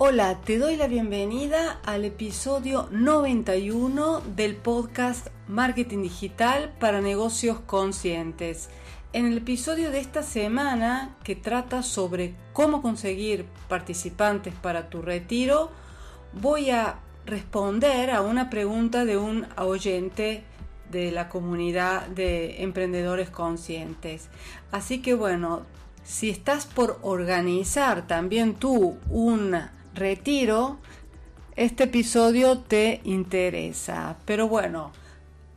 Hola, te doy la bienvenida al episodio 91 del podcast Marketing Digital para Negocios Conscientes. En el episodio de esta semana que trata sobre cómo conseguir participantes para tu retiro, voy a responder a una pregunta de un oyente de la comunidad de emprendedores conscientes. Así que bueno, si estás por organizar también tú un retiro, este episodio te interesa. Pero bueno,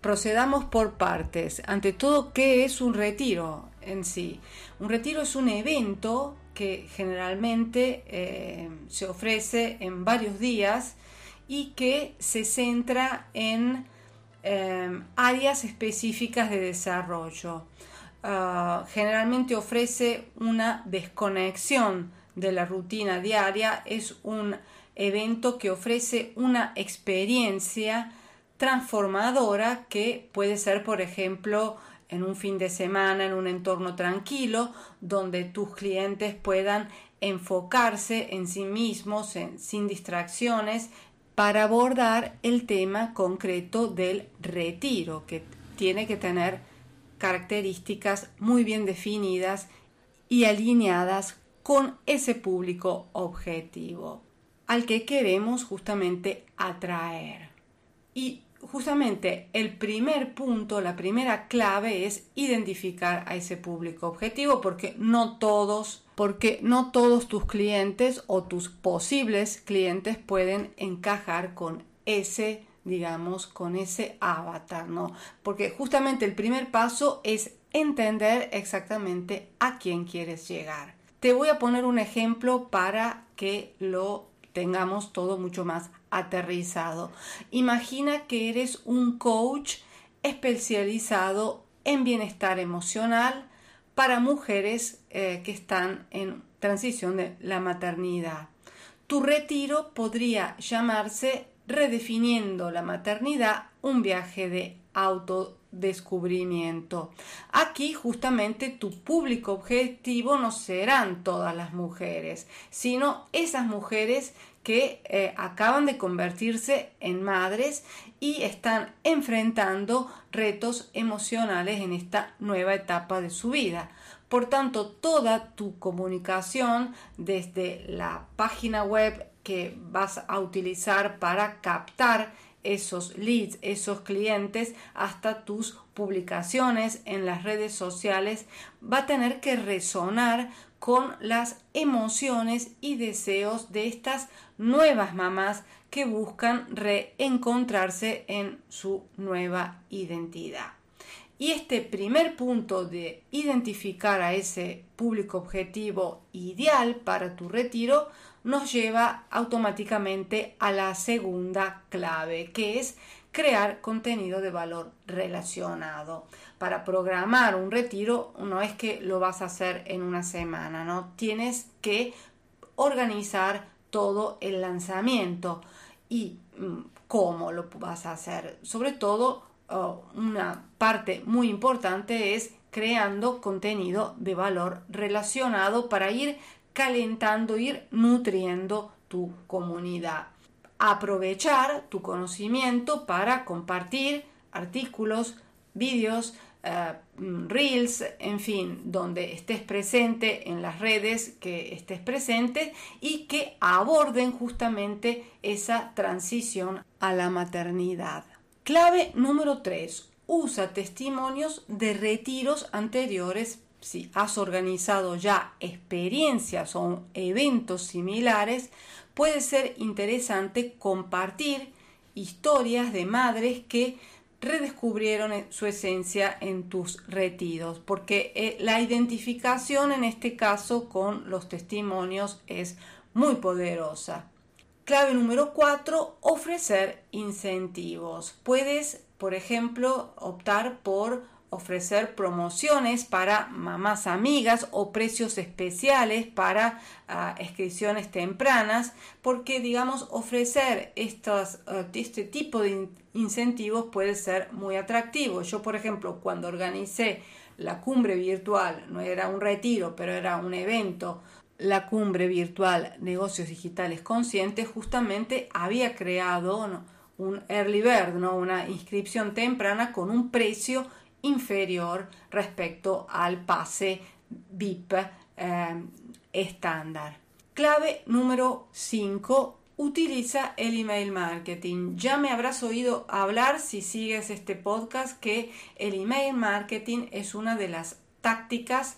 procedamos por partes. Ante todo, ¿qué es un retiro en sí? Un retiro es un evento que generalmente eh, se ofrece en varios días y que se centra en eh, áreas específicas de desarrollo. Ah, generalmente ofrece una desconexión de la rutina diaria, es un evento que ofrece una experiencia transformadora que puede ser, por ejemplo, en un fin de semana, en un entorno tranquilo, donde tus clientes puedan enfocarse en sí mismos, sin distracciones, para abordar el tema concreto del retiro, que tiene que tener características muy bien definidas y alineadas con ese público objetivo al que queremos justamente atraer. Y justamente el primer punto, la primera clave es identificar a ese público objetivo porque no todos, porque no todos tus clientes o tus posibles clientes pueden encajar con ese digamos, con ese avatar, ¿no? Porque justamente el primer paso es entender exactamente a quién quieres llegar. Te voy a poner un ejemplo para que lo tengamos todo mucho más aterrizado. Imagina que eres un coach especializado en bienestar emocional para mujeres eh, que están en transición de la maternidad. Tu retiro podría llamarse Redefiniendo la maternidad, un viaje de autodescubrimiento. Aquí justamente tu público objetivo no serán todas las mujeres, sino esas mujeres que eh, acaban de convertirse en madres y están enfrentando retos emocionales en esta nueva etapa de su vida. Por tanto, toda tu comunicación desde la página web que vas a utilizar para captar esos leads, esos clientes, hasta tus publicaciones en las redes sociales, va a tener que resonar con las emociones y deseos de estas nuevas mamás que buscan reencontrarse en su nueva identidad. Y este primer punto de identificar a ese público objetivo ideal para tu retiro nos lleva automáticamente a la segunda clave, que es crear contenido de valor relacionado. Para programar un retiro no es que lo vas a hacer en una semana, ¿no? Tienes que organizar todo el lanzamiento y mm, cómo lo vas a hacer. Sobre todo, oh, una parte muy importante es creando contenido de valor relacionado para ir calentando, ir nutriendo tu comunidad. Aprovechar tu conocimiento para compartir artículos, vídeos, eh, reels, en fin, donde estés presente en las redes, que estés presente y que aborden justamente esa transición a la maternidad. Clave número 3. Usa testimonios de retiros anteriores si has organizado ya experiencias o eventos similares, puede ser interesante compartir historias de madres que redescubrieron su esencia en tus retiros, porque eh, la identificación en este caso con los testimonios es muy poderosa. Clave número 4, ofrecer incentivos. Puedes, por ejemplo, optar por ofrecer promociones para mamás amigas o precios especiales para inscripciones tempranas, porque digamos ofrecer estos, uh, este tipo de incentivos puede ser muy atractivo. Yo, por ejemplo, cuando organicé la cumbre virtual, no era un retiro, pero era un evento, la cumbre virtual Negocios Digitales Conscientes, justamente había creado un early bird, ¿no? una inscripción temprana con un precio inferior respecto al pase VIP eh, estándar. Clave número 5. Utiliza el email marketing. Ya me habrás oído hablar si sigues este podcast que el email marketing es una de las tácticas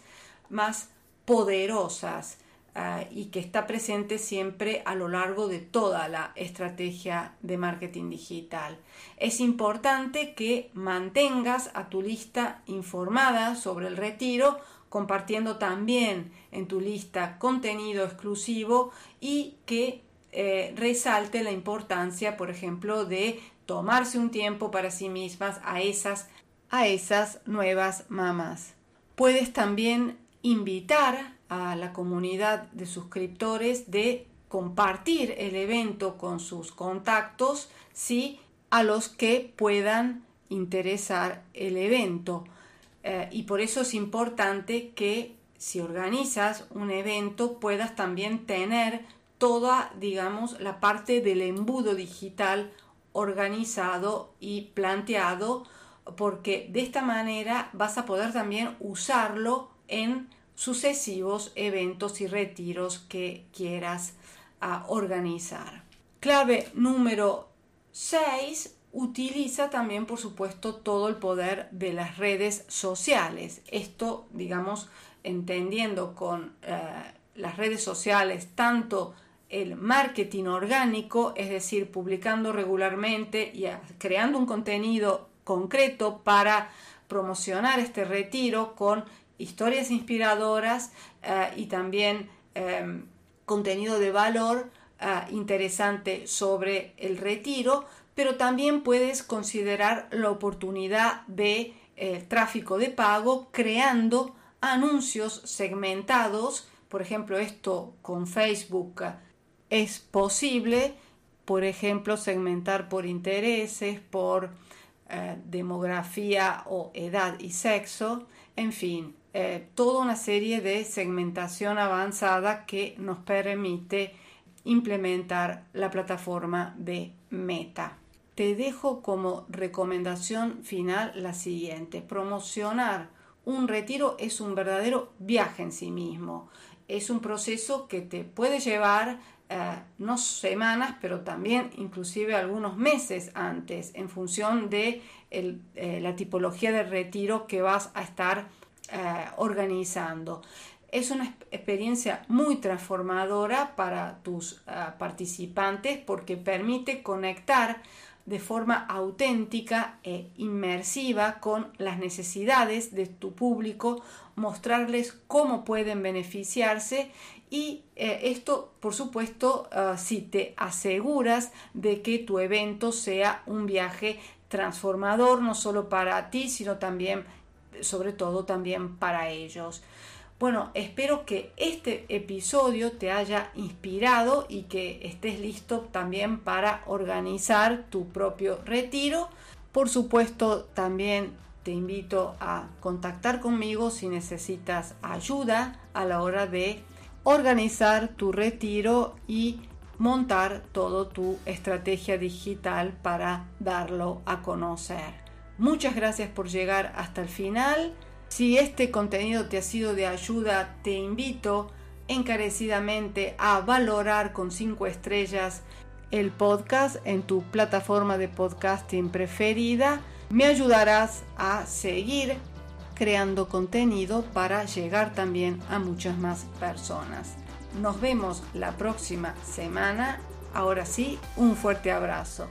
más poderosas uh, y que está presente siempre a lo largo de toda la estrategia de marketing digital. Es importante que mantengas a tu lista informada sobre el retiro, compartiendo también en tu lista contenido exclusivo y que eh, resalte la importancia, por ejemplo, de tomarse un tiempo para sí mismas a esas, a esas nuevas mamás. Puedes también invitar a la comunidad de suscriptores de compartir el evento con sus contactos, sí, a los que puedan interesar el evento. Eh, y por eso es importante que si organizas un evento puedas también tener toda, digamos, la parte del embudo digital organizado y planteado, porque de esta manera vas a poder también usarlo en sucesivos eventos y retiros que quieras ah, organizar. Clave número 6. Utiliza también, por supuesto, todo el poder de las redes sociales. Esto, digamos, entendiendo con eh, las redes sociales tanto el marketing orgánico, es decir, publicando regularmente y ah, creando un contenido concreto para promocionar este retiro con historias inspiradoras eh, y también em, contenido de valor eh, interesante sobre el retiro, pero también puedes considerar la oportunidad de eh, tráfico de pago creando anuncios segmentados. Por ejemplo, esto con Facebook es posible. Por ejemplo, segmentar por intereses, por demografía o edad y sexo. En fin, eh, toda una serie de segmentación avanzada que nos permite implementar la plataforma de Meta. Te dejo como recomendación final la siguiente. Promocionar un retiro es un verdadero viaje en sí mismo. Es un proceso que te puede llevar eh, no semanas, pero también inclusive algunos meses antes, en función de eh, la tipología de retiro que vas a estar eh, organizando. Es una experiencia muy transformadora para tus eh, participantes porque permite conectar de forma auténtica e inmersiva con las necesidades de tu público, mostrarles cómo pueden beneficiarse y eh, esto, por supuesto, si te aseguras de que tu evento sea un viaje transformador, no solo para ti, sino también sobre todo también para ellos. Bueno, espero que este episodio te haya inspirado y que estés listo también para organizar tu propio retiro. Por supuesto, también te invito a contactar conmigo si necesitas ayuda a la hora de organizar tu retiro y montar toda tu estrategia digital para darlo a conocer. Muchas gracias por llegar hasta el final. Si este contenido te ha sido de ayuda, te invito encarecidamente a valorar con 5 estrellas el podcast en tu plataforma de podcasting preferida. Me ayudarás a seguir creando contenido para llegar también a muchas más personas. Nos vemos la próxima semana. Ahora sí, un fuerte abrazo.